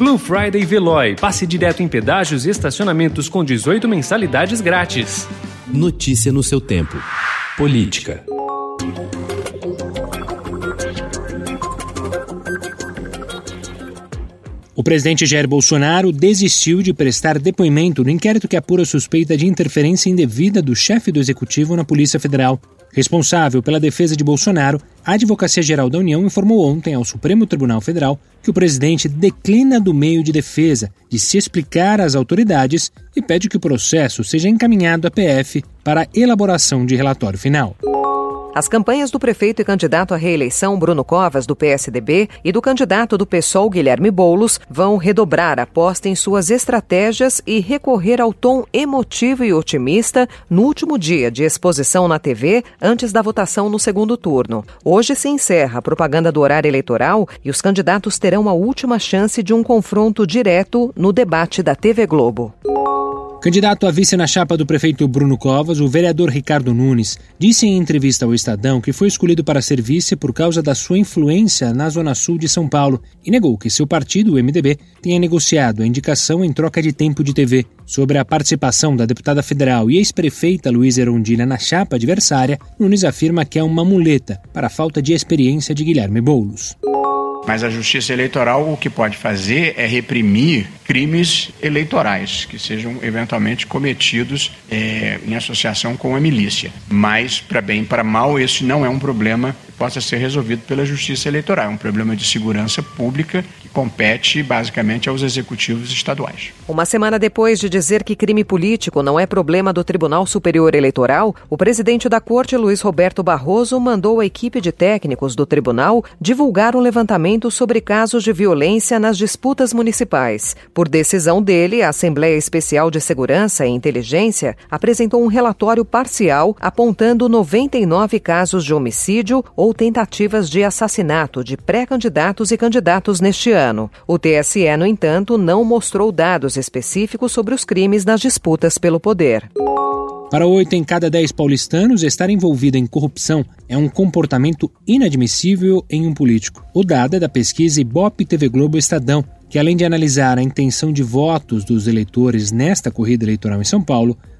Blue Friday Veloy. Passe direto em pedágios e estacionamentos com 18 mensalidades grátis. Notícia no seu tempo. Política. O presidente Jair Bolsonaro desistiu de prestar depoimento no inquérito que apura suspeita de interferência indevida do chefe do executivo na Polícia Federal. Responsável pela defesa de Bolsonaro, a Advocacia Geral da União informou ontem ao Supremo Tribunal Federal que o presidente declina do meio de defesa de se explicar às autoridades e pede que o processo seja encaminhado à PF para elaboração de relatório final. As campanhas do prefeito e candidato à reeleição Bruno Covas, do PSDB, e do candidato do PSOL Guilherme Boulos vão redobrar a aposta em suas estratégias e recorrer ao tom emotivo e otimista no último dia de exposição na TV antes da votação no segundo turno. Hoje se encerra a propaganda do horário eleitoral e os candidatos terão a última chance de um confronto direto no debate da TV Globo. Candidato a vice na chapa do prefeito Bruno Covas, o vereador Ricardo Nunes disse em entrevista ao Estadão que foi escolhido para ser vice por causa da sua influência na Zona Sul de São Paulo e negou que seu partido, o MDB, tenha negociado a indicação em troca de tempo de TV. Sobre a participação da deputada federal e ex-prefeita Luísa Erundina na chapa adversária, Nunes afirma que é uma muleta para a falta de experiência de Guilherme Boulos. Mas a justiça eleitoral o que pode fazer é reprimir crimes eleitorais que sejam eventualmente cometidos é, em associação com a milícia. Mas, para bem e para mal, esse não é um problema que possa ser resolvido pela justiça eleitoral. É um problema de segurança pública que compete basicamente aos executivos estaduais. Uma semana depois de dizer que crime político não é problema do Tribunal Superior Eleitoral, o presidente da Corte, Luiz Roberto Barroso, mandou a equipe de técnicos do tribunal divulgar um levantamento sobre casos de violência nas disputas municipais. Por decisão dele, a Assembleia Especial de Segurança e Inteligência apresentou um relatório parcial apontando 99 casos de homicídio ou tentativas de assassinato de pré-candidatos e candidatos neste ano. O TSE, no entanto, não mostrou dados específicos sobre os crimes nas disputas pelo poder. Para oito em cada dez paulistanos, estar envolvido em corrupção é um comportamento inadmissível em um político. O dado é da pesquisa Ibope TV Globo Estadão, que além de analisar a intenção de votos dos eleitores nesta corrida eleitoral em São Paulo,